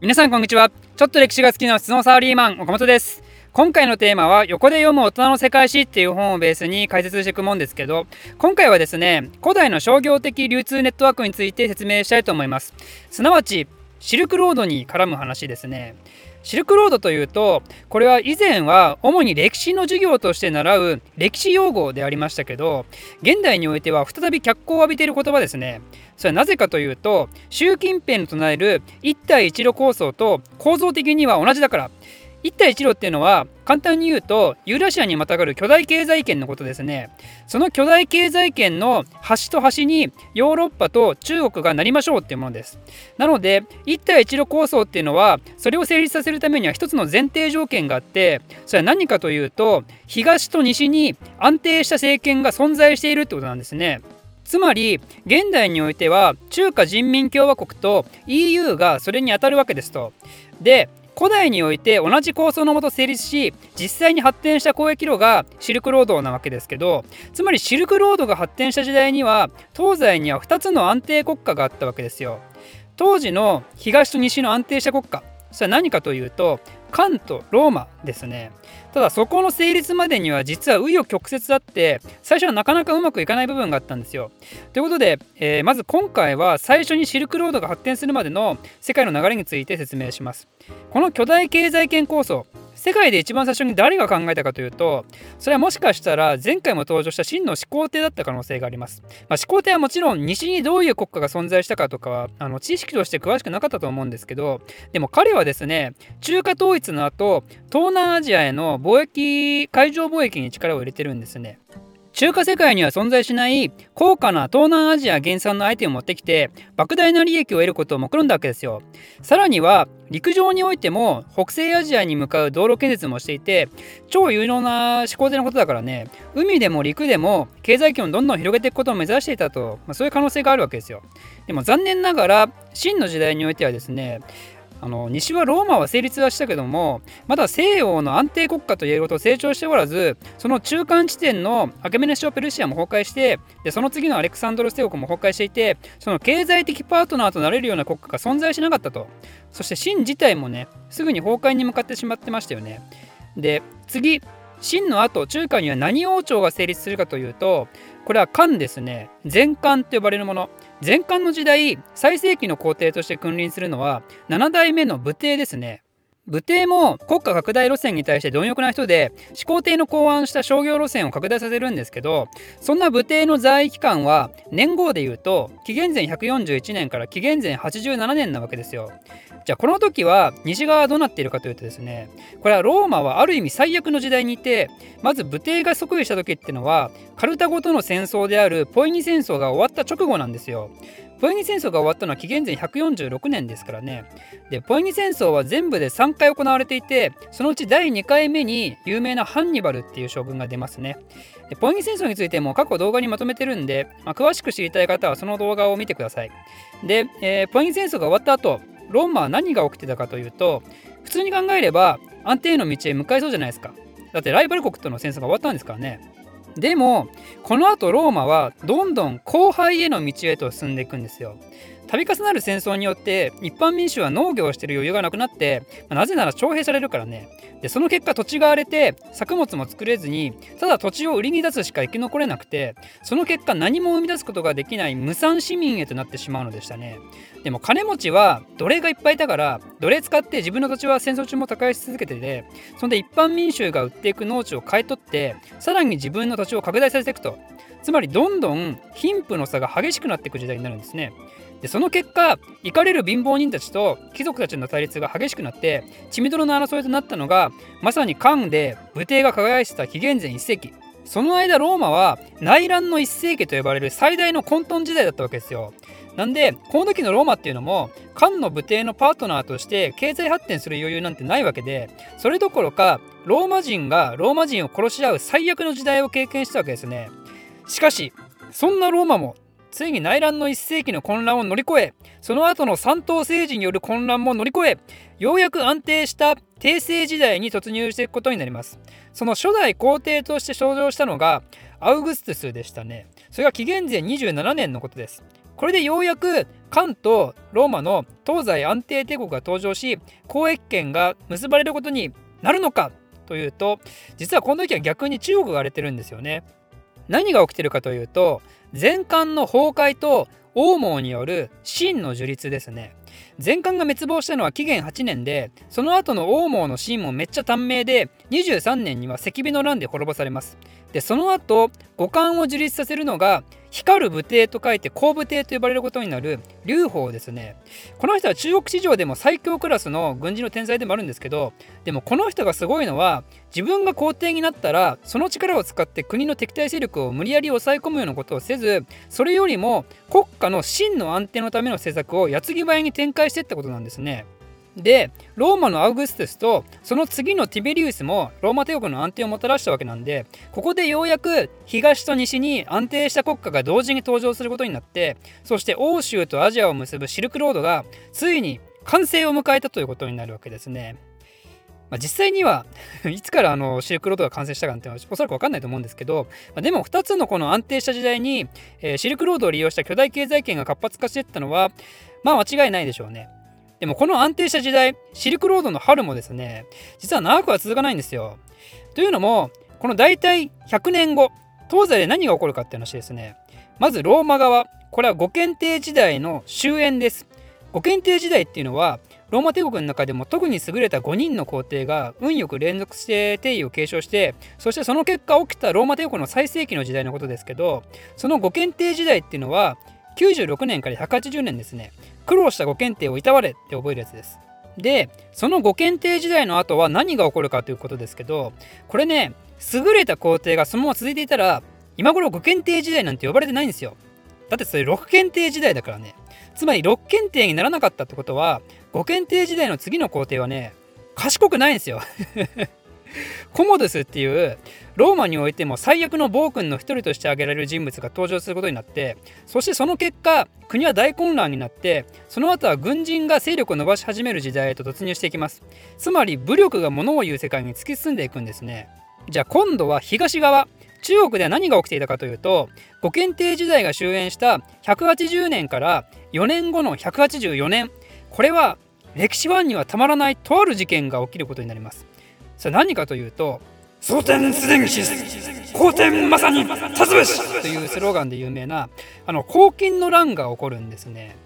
皆さんこんにちは。ちょっと歴史が好きな質問サーリーマン岡本です。今回のテーマは横で読む大人の世界史っていう本をベースに解説していくもんですけど今回はですね古代の商業的流通ネットワークについて説明したいと思います。すなわちシルクロードに絡む話ですね。シルクロードというとこれは以前は主に歴史の授業として習う歴史用語でありましたけど現代においては再び脚光を浴びている言葉ですね。それはなぜかというと習近平の唱える一帯一路構想と構造的には同じだから。一帯一路っていうのは簡単に言うとユーラシアにまたがる巨大経済圏のことですね。その巨大経済圏の端と端にヨーロッパと中国がなりましょうっていうものです。なので一帯一路構想っていうのはそれを成立させるためには一つの前提条件があってそれは何かというと東と西に安定した政権が存在しているってことなんですね。つまり現代においては中華人民共和国と EU がそれにあたるわけですと。で古代において同じ構想のもと成立し実際に発展した交易路がシルクロードなわけですけどつまりシルクロードが発展した時代には東西には2つの安定国家があったわけですよ。当時の東と西の安定した国家それは何かというと関とローマですね。ただそこの成立までには実は紆余曲折あって最初はなかなかうまくいかない部分があったんですよ。ということで、えー、まず今回は最初にシルクロードが発展するまでの世界の流れについて説明します。この巨大経済圏構想世界で一番最初に誰が考えたかというとそれはもしかしたら前回も登場した真の始皇帝だった可能性があります、まあ、始皇帝はもちろん西にどういう国家が存在したかとかはあの知識として詳しくなかったと思うんですけどでも彼はですね中華統一の後東南アジアへの貿易海上貿易に力を入れてるんですね中華世界には存在しない高価な東南アジア原産のアイテムを持ってきて莫大な利益を得ることを目論んだわけですよ。さらには陸上においても北西アジアに向かう道路建設もしていて超有能な思考でのことだからね海でも陸でも経済圏をどんどん広げていくことを目指していたと、まあ、そういう可能性があるわけですよ。でも残念ながら秦の時代においてはですねあの西はローマは成立はしたけどもまだ西洋の安定国家といえるほど成長しておらずその中間地点のアケメネシオ・ペルシアも崩壊してでその次のアレクサンドロス帝国も崩壊していてその経済的パートナーとなれるような国家が存在しなかったと。そして秦自体もねすぐに崩壊に向かってしまってましたよね。で次秦の後中華には何王朝が成立するかというとこれは漢ですね。前漢と呼ばれるもの。前漢の時代最盛期の皇帝として君臨するのは7代目の武帝ですね武帝も国家拡大路線に対して貪欲な人で始皇帝の考案した商業路線を拡大させるんですけどそんな武帝の在位期間は年号でいうと紀元前141年から紀元前87年なわけですよ。じゃあこの時は西側はどうなっているかというとですねこれはローマはある意味最悪の時代にいてまず武帝が即位した時っていうのはカルタゴとの戦争であるポイニ戦争が終わった直後なんですよ。ポイニ戦争が終わったのは紀元前146年ですからね。で、ポイニ戦争は全部で3回行われていて、そのうち第2回目に有名なハンニバルっていう将軍が出ますね。でポイニ戦争についても過去動画にまとめてるんで、まあ、詳しく知りたい方はその動画を見てください。で、えー、ポイニ戦争が終わった後、ローマは何が起きてたかというと、普通に考えれば安定の道へ向かいそうじゃないですか。だってライバル国との戦争が終わったんですからね。でもこのあとローマはどんどん後輩への道へと進んでいくんですよ。度重なる戦争によって一般民主は農業をしてる余裕がなくなって、まあ、なぜなら徴兵されるからね。でその結果土地が荒れて作物も作れずにただ土地を売りに出すしか生き残れなくてその結果何も生み出すことができない無産市民へとなってしまうのでしたね。でも金持ちは奴隷がいっぱいいたから奴隷使って自分の土地は戦争中も高いし続けててそんで一般民衆が売っていく農地を買い取ってさらに自分の土地を拡大させていくと。つまりどんどん貧富の差が激しくなっていく時代になるんですね。でその結果怒れる貧乏人たちと貴族たちの対立が激しくなって血みどろの争いとなったのがまさに漢で武帝が輝いてた紀元前1世紀。その間ローマは内乱の1世紀と呼ばれる最大の混沌時代だったわけですよ。なんでこの時のローマっていうのも漢の武帝のパートナーとして経済発展する余裕なんてないわけでそれどころかローマ人がローマ人を殺し合う最悪の時代を経験したわけですね。しかしそんなローマもついに内乱の1世紀の混乱を乗り越えその後の三党政治による混乱も乗り越えようやく安定した帝政時代に突入していくことになります。その初代皇帝として登場したのがアウグストゥスでしたね。それが紀元前27年のことです。これでようやく関とローマの東西安定帝国が登場し交易権が結ばれることになるのかというと実はこの時は逆に中国が荒れてるんですよね。何が起きてるかというと前漢の崩壊と王毛による秦の樹立ですね。前漢が滅亡したのは紀元8年でその後の王毛の秦もめっちゃ短命で23年には赤火の乱で滅ぼされます。でその後五漢を樹立させるのが光る武帝と書いて光武帝と呼ばれることになる劉邦ですねこの人は中国史上でも最強クラスの軍事の天才でもあるんですけどでもこの人がすごいのは自分が皇帝になったらその力を使って国の敵対勢力を無理やり抑え込むようなことをせずそれよりも国家の真の安定のための政策を矢継ぎ早に展開してったことなんですね。でローマのアウグストゥスとその次のティベリウスもローマ帝国の安定をもたらしたわけなんでここでようやく東と西に安定した国家が同時に登場することになってそして欧州とアジアを結ぶシルクロードがついに完成を迎えたということになるわけですね。まあ、実際には いつからあのシルクロードが完成したかってのはおそらく分かんないと思うんですけど、まあ、でも2つのこの安定した時代に、えー、シルクロードを利用した巨大経済圏が活発化していったのはまあ間違いないでしょうね。でもこの安定した時代、シルクロードの春もですね、実は長くは続かないんですよ。というのも、この大体100年後、東西で何が起こるかっていう話ですね。まずローマ側、これは五検定時代の終焉です。五検定時代っていうのは、ローマ帝国の中でも特に優れた5人の皇帝が運よく連続して帝位を継承してそしてその結果起きたローマ帝国の最盛期の時代のことですけどその五検定時代っていうのは96年から180年ですね苦労したご検定をいたわれって覚えるやつです。でそのご検定時代の後は何が起こるかということですけどこれね優れた工程がそのまま続いていたら今頃ご検定時代なんて呼ばれてないんですよ。だってそれ6検定時代だからね。つまり6検定にならなかったってことは5検定時代の次の工程はね賢くないんですよコモドスっていうローマにおいても最悪の暴君の一人として挙げられる人物が登場することになってそしてその結果国は大混乱になってその後は軍人が勢力を伸ばし始める時代へと突入していきます。つまり武力が物を言う世界に突き進んでいくんですね。じゃあ今度は東側中国では何が起きていたかというと五検定時代が終焉した180年から4年後の184年これは歴史ファンにはたまらないとある事件が起きることになります。それ何かというと「蒼天すでにし皇天まさに立つべし!」というスローガンで有名なあの黄金の乱が起こるんですね。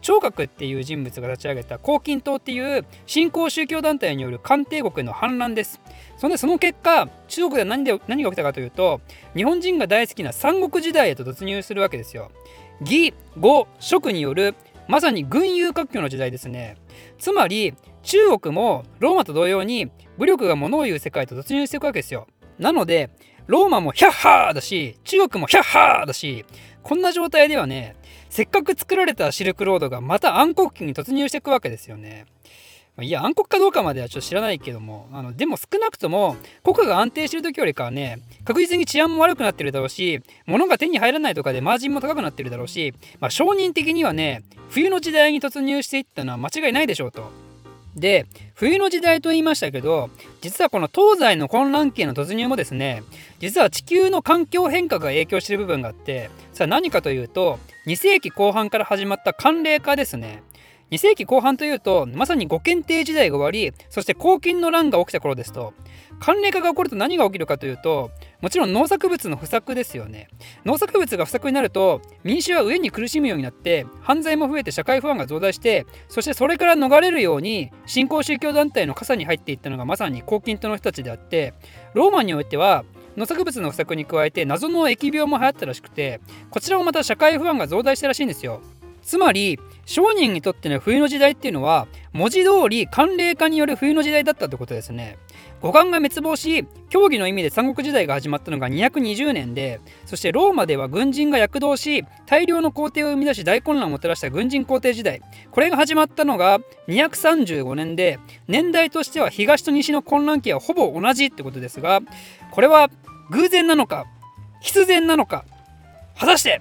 聴覚っていう人物が立ち上げた黄金党っていう新興宗教団体による漢帝国への反乱です。そんでその結果中国では何で何が起きたかというと日本人が大好きな三国時代へと突入するわけですよ。義、呉、蜀によるまさに軍友割拠の時代ですね。つまり中国もローマと同様に武力が物を言う世界と突入していくわけですよ。なのでローマもヒャッハーだし中国もヒャッハーだしこんな状態ではねせっかく作られたシルクロードがまた暗黒期に突入していくわけですよね。いや暗黒かどうかまではちょっと知らないけどもあのでも少なくとも国家が安定してる時よりかはね確実に治安も悪くなってるだろうし物が手に入らないとかでマージンも高くなってるだろうし、まあ、承認的にはね冬の時代に突入していったのは間違いないでしょうと。で冬の時代と言いましたけど実はこの東西の混乱期への突入もですね実は地球の環境変化が影響している部分があってさあ何かというと2世紀後半から始まった寒冷化ですね。2世紀後半というとまさに五検定時代が終わりそして黄金の乱が起きた頃ですと。寒冷化が起こると何が起きるかというともちろん農作物の不作ですよね。農作物が不作になると民衆は飢えに苦しむようになって犯罪も増えて社会不安が増大してそしてそれから逃れるように新興宗教団体の傘に入っていったのがまさに黄金党の人たちであってローマにおいては農作物の不作に加えて謎の疫病も流行ったらしくてこちらもまた社会不安が増大したらしいんですよ。つまり商人にとっての冬の時代っていうのは文字通り寒冷化による冬の時代だったってことですね。五感が滅亡し競技の意味で三国時代が始まったのが220年でそしてローマでは軍人が躍動し大量の皇帝を生み出し大混乱をもたらした軍人皇帝時代。これが始まったのが235年で年代としては東と西の混乱期はほぼ同じってことですがこれは偶然なのか必然なのか果たして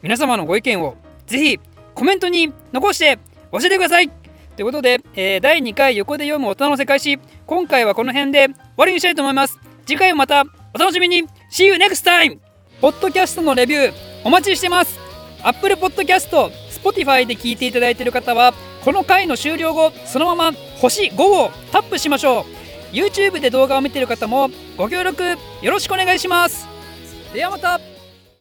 皆様のご意見をぜひコメントに残して教えてください。ということで、えー、第2回横で読む大人の世界史。今回はこの辺で終わりにしたいと思います。次回もまたお楽しみに。See you next time! ポッドキャストのレビューお待ちしてます。Apple Podcast、Spotify で聞いていただいている方はこの回の終了後そのまま星5をタップしましょう。YouTube で動画を見ている方もご協力よろしくお願いします。ではまた。